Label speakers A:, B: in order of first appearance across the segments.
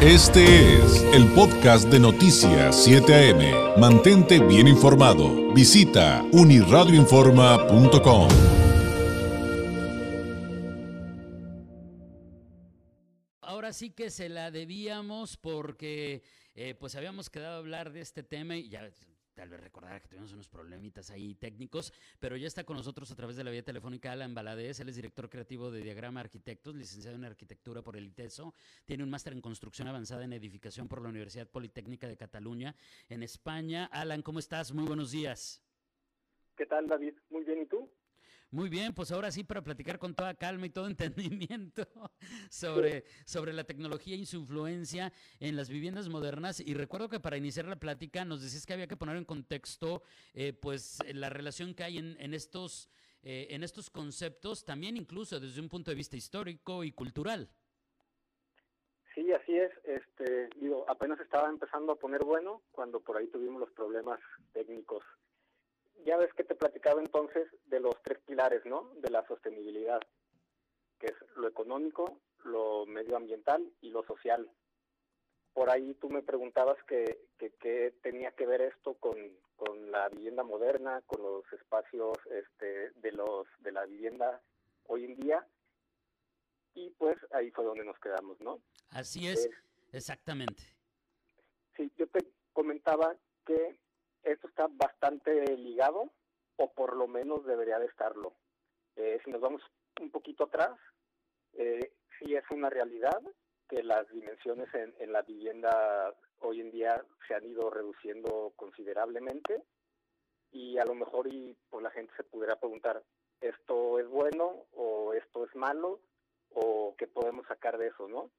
A: Este es el podcast de Noticias 7 AM. Mantente bien informado. Visita uniradioinforma.com.
B: Ahora sí que se la debíamos porque eh, pues habíamos quedado a hablar de este tema y ya tal vez recordar que tuvimos unos problemitas ahí técnicos, pero ya está con nosotros a través de la vía telefónica Alan Baladez, él es director creativo de Diagrama Arquitectos, licenciado en Arquitectura por el ITESO, tiene un máster en Construcción Avanzada en Edificación por la Universidad Politécnica de Cataluña en España. Alan, ¿cómo estás? Muy buenos días.
C: ¿Qué tal, David? Muy bien, ¿y tú?
B: Muy bien, pues ahora sí para platicar con toda calma y todo entendimiento sobre, sobre la tecnología y su influencia en las viviendas modernas. Y recuerdo que para iniciar la plática nos decías que había que poner en contexto eh, pues la relación que hay en, en estos, eh, en estos conceptos, también incluso desde un punto de vista histórico y cultural.
C: Sí, así es. Este, digo, apenas estaba empezando a poner bueno cuando por ahí tuvimos los problemas técnicos ya ves que te platicaba entonces de los tres pilares, ¿no? De la sostenibilidad, que es lo económico, lo medioambiental y lo social. Por ahí tú me preguntabas qué que, tenía que ver esto con, con, la vivienda moderna, con los espacios este, de, los, de la vivienda hoy en día. Y pues ahí fue donde nos quedamos, ¿no?
B: Así es, exactamente.
C: Sí, yo te comentaba que esto está bastante ligado, o por lo menos debería de estarlo. Eh, si nos vamos un poquito atrás, eh, sí es una realidad que las dimensiones en, en, la vivienda hoy en día se han ido reduciendo considerablemente y a lo mejor y pues la gente se pudiera preguntar esto es bueno o esto es malo o qué podemos sacar de eso, ¿no?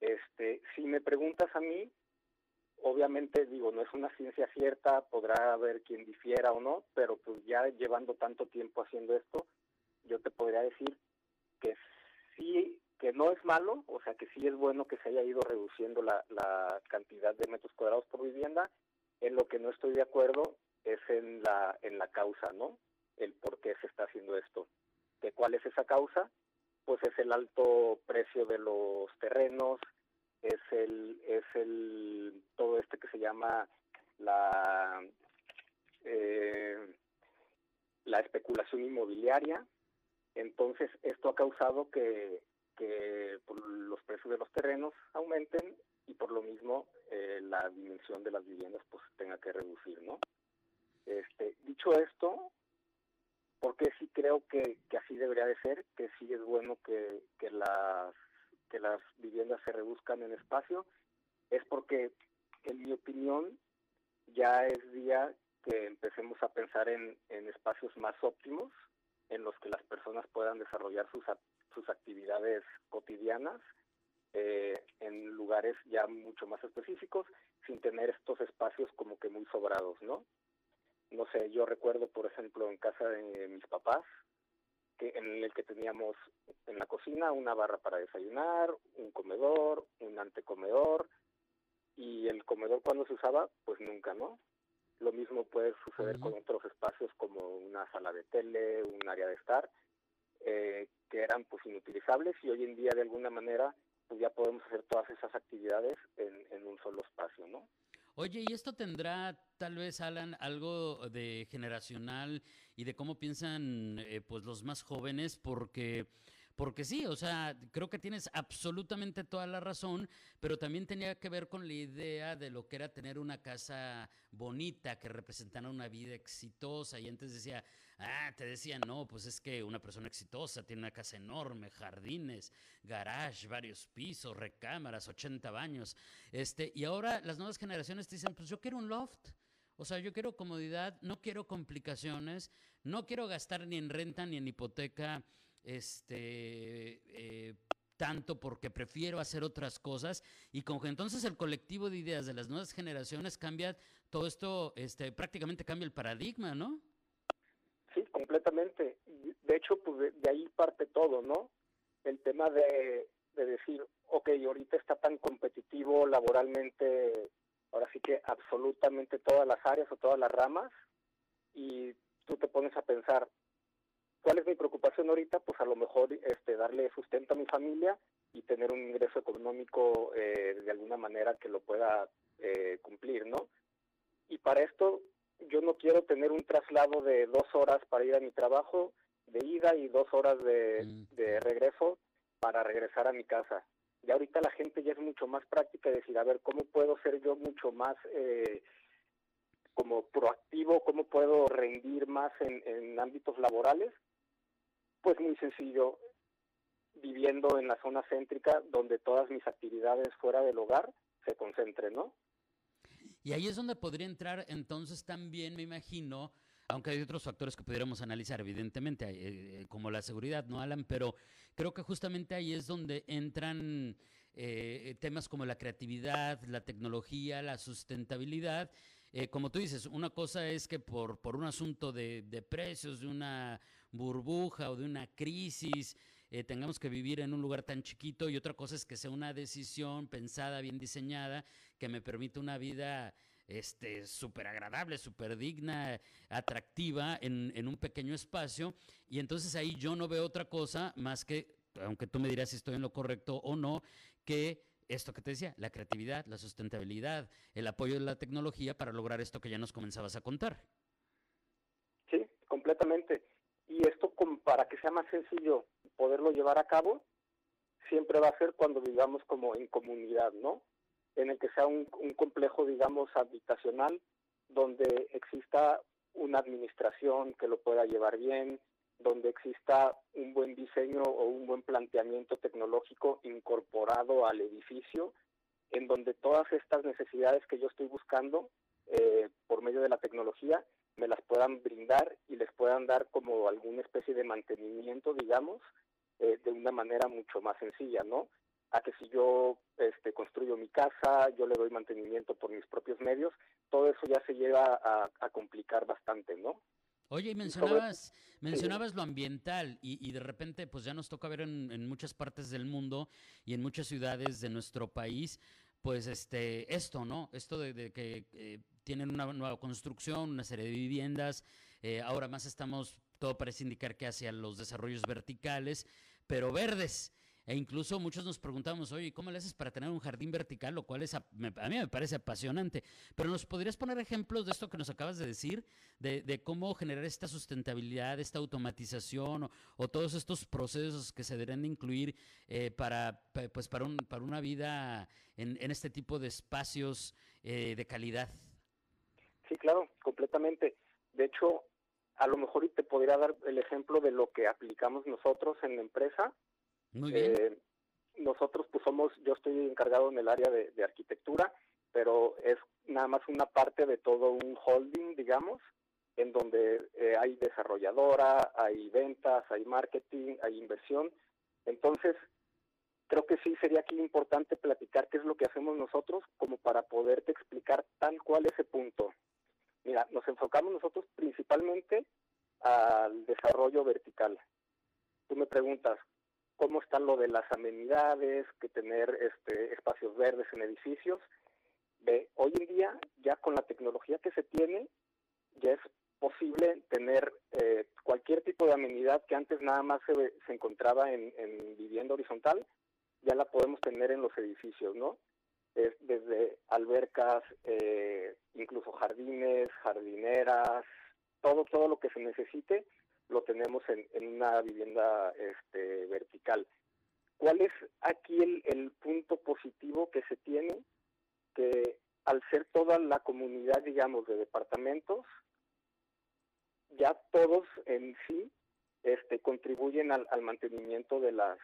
C: Este, si me preguntas a mí, obviamente digo, no es una ciencia cierta, podrá haber quien difiera o no, pero pues ya llevando tanto tiempo haciendo esto, yo te podría decir que sí, que no es malo, o sea que sí es bueno que se haya ido reduciendo la, la cantidad de metros cuadrados por vivienda, en lo que no estoy de acuerdo es en la, en la causa, ¿no? El por qué se está haciendo esto. ¿De cuál es esa causa? Pues es el alto precio de los terrenos, es el es el todo este que se llama la eh, la especulación inmobiliaria. Entonces esto ha causado que, que los precios de los terrenos aumenten y por lo mismo eh, la dimensión de las viviendas pues tenga que reducir no este dicho esto porque sí creo que, que así debería de ser que sí es bueno que, que las que las viviendas se reduzcan en espacio, es porque, en mi opinión, ya es día que empecemos a pensar en, en espacios más óptimos, en los que las personas puedan desarrollar sus, sus actividades cotidianas eh, en lugares ya mucho más específicos, sin tener estos espacios como que muy sobrados, ¿no? No sé, yo recuerdo, por ejemplo, en casa de mis papás, que, en el que teníamos en la cocina una barra para desayunar, un comedor, un antecomedor y el comedor cuando se usaba, pues nunca, ¿no? Lo mismo puede suceder con otros espacios como una sala de tele, un área de estar, eh, que eran pues inutilizables y hoy en día de alguna manera pues ya podemos hacer todas esas actividades en, en un solo espacio, ¿no?
B: Oye, ¿y esto tendrá tal vez, Alan, algo de generacional y de cómo piensan eh, pues los más jóvenes? Porque porque sí, o sea, creo que tienes absolutamente toda la razón, pero también tenía que ver con la idea de lo que era tener una casa bonita, que representara una vida exitosa. Y antes decía, ah, te decían, no, pues es que una persona exitosa tiene una casa enorme, jardines, garage, varios pisos, recámaras, 80 baños. Este, y ahora las nuevas generaciones te dicen, pues yo quiero un loft. O sea, yo quiero comodidad, no quiero complicaciones, no quiero gastar ni en renta ni en hipoteca este, eh, tanto porque prefiero hacer otras cosas y con entonces el colectivo de ideas de las nuevas generaciones cambia todo esto, este, prácticamente cambia el paradigma, ¿no?
C: Sí, completamente. De hecho, pues de, ahí parte todo, ¿no? El tema de, de decir, ok, ahorita está tan competitivo laboralmente, ahora sí que absolutamente todas las áreas o todas las ramas, y tú te pones a pensar, ¿Cuál es mi preocupación ahorita? Pues a lo mejor este, darle sustento a mi familia y tener un ingreso económico eh, de alguna manera que lo pueda eh, cumplir, ¿no? Y para esto yo no quiero tener un traslado de dos horas para ir a mi trabajo de ida y dos horas de, mm. de regreso para regresar a mi casa. Y ahorita la gente ya es mucho más práctica de decir, a ver, ¿cómo puedo ser yo mucho más eh, como proactivo? ¿Cómo puedo rendir más en, en ámbitos laborales? Pues muy sencillo, viviendo en la zona céntrica donde todas mis actividades fuera del hogar se concentren, ¿no?
B: Y ahí es donde podría entrar entonces también, me imagino, aunque hay otros factores que pudiéramos analizar, evidentemente, eh, eh, como la seguridad, ¿no, Alan? Pero creo que justamente ahí es donde entran eh, temas como la creatividad, la tecnología, la sustentabilidad. como tú dices, una cosa es que por, por un asunto de, de precios, de una burbuja o de una crisis, eh, tengamos que vivir en un lugar tan chiquito y otra cosa es que sea una decisión pensada, bien diseñada, que me permita una vida este súper agradable, súper digna, atractiva en, en, un pequeño espacio. Y entonces ahí yo no veo otra cosa más que, aunque tú me dirás si estoy en lo correcto o no, que esto que te decía, la creatividad, la sustentabilidad, el apoyo de la tecnología para lograr esto que ya nos comenzabas a contar.
C: Sí, completamente. Y esto para que sea más sencillo poderlo llevar a cabo, siempre va a ser cuando vivamos como en comunidad, ¿no? En el que sea un, complejo, digamos, habitacional, donde exista una administración que lo pueda llevar bien, donde exista un buen diseño o un buen planteamiento tecnológico incorporado al edificio, en donde todas estas necesidades que yo estoy buscando eh, por medio de la tecnología me las puedan brindar y les puedan dar como alguna especie de mantenimiento, digamos, eh, de una manera mucho más sencilla, ¿no? A que si yo este, construyo mi casa, yo le doy mantenimiento por mis propios medios, todo eso ya se llega a, complicar bastante, ¿no?
B: Oye, y mencionabas, mencionabas lo ambiental y, y, de repente pues ya nos toca ver en, en, muchas partes del mundo y en muchas ciudades de nuestro país, pues este, esto, ¿no? Esto de, que eh, tienen una nueva construcción, una serie de viviendas, eh, ahora más estamos, todo parece indicar que hacia los desarrollos verticales, pero verdes. E incluso muchos nos preguntamos, oye, ¿cómo le haces para tener un jardín vertical? Lo cual es a, mí me parece apasionante. Pero ¿nos podrías poner ejemplos de esto que nos acabas de decir? De, cómo generar esta sustentabilidad, esta automatización o, todos estos procesos que se deben de incluir eh, para, pues para, un, para una vida en, este tipo de espacios eh, de calidad.
C: Sí, claro, completamente. De hecho, a lo mejor te podría dar el ejemplo de lo que aplicamos nosotros en la empresa.
B: Muy bien. Eh,
C: nosotros pues somos, yo estoy encargado en el área de, arquitectura, pero es nada más una parte de todo un holding, digamos, en donde eh, hay desarrolladora, hay ventas, hay marketing, hay inversión. Entonces, creo que sí sería aquí importante platicar qué es lo que hacemos nosotros como para poderte explicar tal cual ese punto. Mira, nos enfocamos nosotros principalmente al desarrollo vertical. Tú me preguntas, ¿cómo está lo de las amenidades, que tener este, espacios verdes en edificios? Ve, hoy en día, ya con la tecnología que se tiene, ya es posible tener eh, cualquier tipo de amenidad que antes nada más se, se encontraba en, en vivienda horizontal, ya la podemos tener en los edificios, ¿no? Es desde albercas, eh, incluso jardines, jardineras, todo, todo lo que se necesite lo tenemos en, una vivienda este, vertical. ¿Cuál es aquí el, el punto positivo que se tiene? Que al ser toda la comunidad, digamos, de departamentos, ya todos en sí este, contribuyen al, al mantenimiento de las,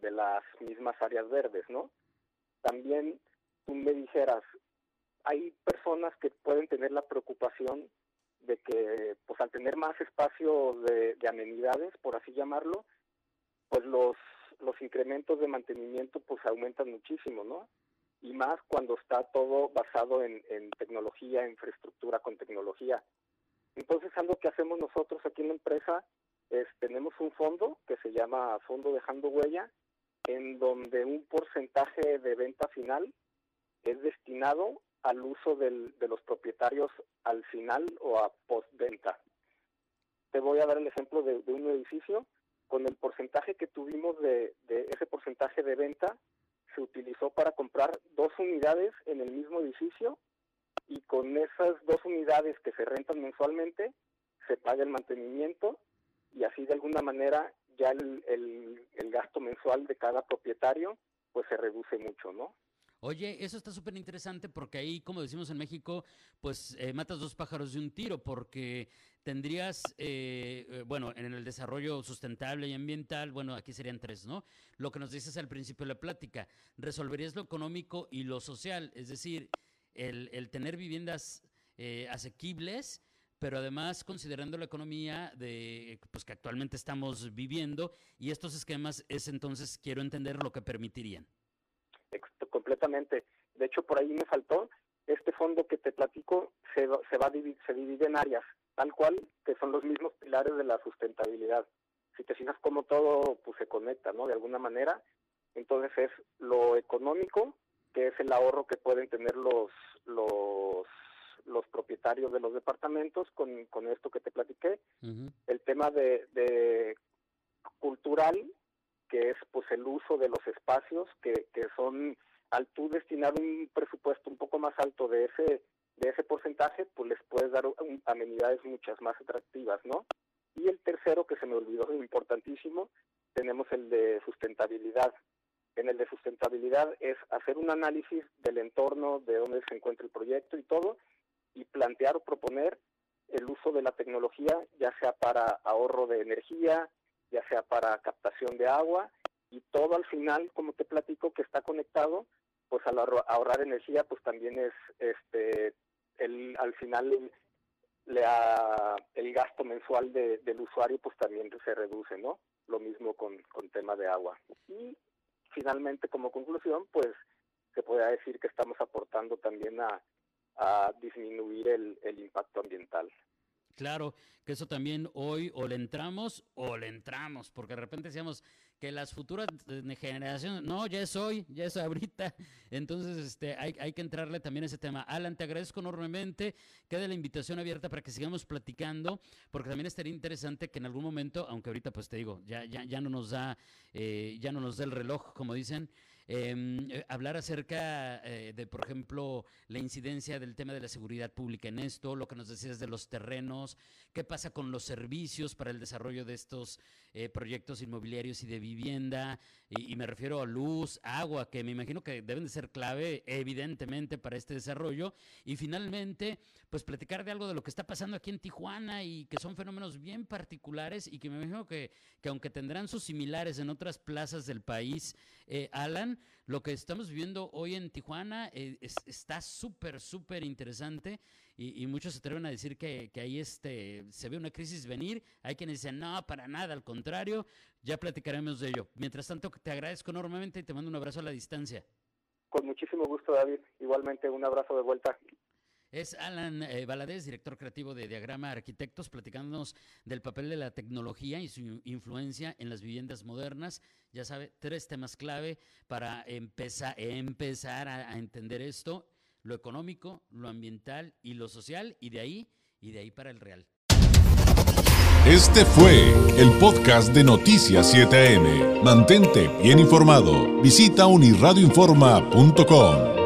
C: de las mismas áreas verdes, ¿no? También tú me dijeras, hay personas que pueden tener la preocupación de que, pues al tener más espacio de, amenidades, por así llamarlo, pues los, los incrementos de mantenimiento pues aumentan muchísimo, ¿no? Y más cuando está todo basado en, en tecnología, infraestructura con tecnología. Entonces, algo que hacemos nosotros aquí en la empresa es, tenemos un fondo que se llama Fondo Dejando Huella, en donde un porcentaje de venta final es destinado al uso del, de los propietarios al final o a postventa. te voy a dar el ejemplo de, un edificio, con el porcentaje que tuvimos de, de ese porcentaje de venta, se utilizó para comprar dos unidades en el mismo edificio y con esas dos unidades que se rentan mensualmente se paga el mantenimiento y así de alguna manera ya el, el, gasto mensual de cada propietario pues se reduce mucho, ¿no?
B: Oye, eso está súper interesante porque ahí, como decimos en México, pues eh, matas dos pájaros de un tiro porque tendrías, eh, eh, bueno, en el desarrollo sustentable y ambiental, bueno, aquí serían tres, ¿no? Lo que nos dices al principio de la plática, resolverías lo económico y lo social, es decir, el, el tener viviendas asequibles pero además considerando la economía de pues que actualmente estamos viviendo y estos esquemas es entonces quiero entender lo que permitirían.
C: Completamente. De hecho, por ahí me faltó este fondo que te platico se, se va se divide en áreas, tal cual que son los mismos pilares de la sustentabilidad. Si te fijas cómo todo pues se conecta, ¿no? De alguna manera, entonces es lo económico, que es el ahorro que pueden tener los los los propietarios de los departamentos con, con esto que te platiqué. El tema de, cultural, que es pues el uso de los espacios, que, que son, al tú destinar un presupuesto un poco más alto de ese de ese porcentaje, pues les puedes dar amenidades muchas más atractivas, ¿no? Y el tercero, que se me olvidó, importantísimo, tenemos el de sustentabilidad. En el de sustentabilidad es hacer un análisis del entorno, de dónde se encuentra el proyecto y todo, y plantear o proponer el uso de la tecnología, ya sea para ahorro de energía, ya sea para captación de agua, y todo al final, como te platico, que está conectado, pues al ahorrar energía, pues también es, este, el, al final el, el gasto mensual del usuario, pues también se reduce, ¿no? Lo mismo con, con tema de agua. Y finalmente, como conclusión, pues se puede decir que estamos aportando también a, a disminuir el, el impacto ambiental.
B: Claro, que eso también hoy o le entramos o le entramos, porque de repente decíamos que las futuras generaciones, no, ya es hoy, ya es ahorita, entonces este, hay, hay que entrarle también a ese tema. Alan, te agradezco enormemente, queda la invitación abierta para que sigamos platicando, porque también estaría interesante que en algún momento, aunque ahorita pues te digo, ya, ya, ya no nos da, eh, ya no nos da el reloj, como dicen, eh, hablar acerca eh, de, por ejemplo, la incidencia del tema de la seguridad pública en esto, lo que nos decías de los terrenos, qué pasa con los servicios para el desarrollo de estos eh, proyectos inmobiliarios y de vivienda, y, me refiero a luz, agua, que me imagino que deben de ser clave, evidentemente, para este desarrollo, y finalmente, pues platicar de algo de lo que está pasando aquí en Tijuana y que son fenómenos bien particulares y que me imagino que, que aunque tendrán sus similares en otras plazas del país, Alan, lo que estamos viviendo hoy en Tijuana eh, está súper, súper interesante y, muchos se atreven a decir que, ahí este, se ve una crisis venir. Hay quienes dicen, no, para nada, al contrario, ya platicaremos de ello. Mientras tanto, te agradezco enormemente y te mando un abrazo a la distancia.
C: Con muchísimo gusto, David. Igualmente, un abrazo de vuelta.
B: Es Alan eh, Valadez, director creativo de Diagrama Arquitectos, platicándonos del papel de la tecnología y su influencia en las viviendas modernas. Ya sabe, tres temas clave para empezar, a, entender esto, lo económico, lo ambiental y lo social, y de ahí, y de ahí para el real.
A: Este fue el podcast de Noticias 7am. Mantente bien informado. Visita unirradioinforma.com.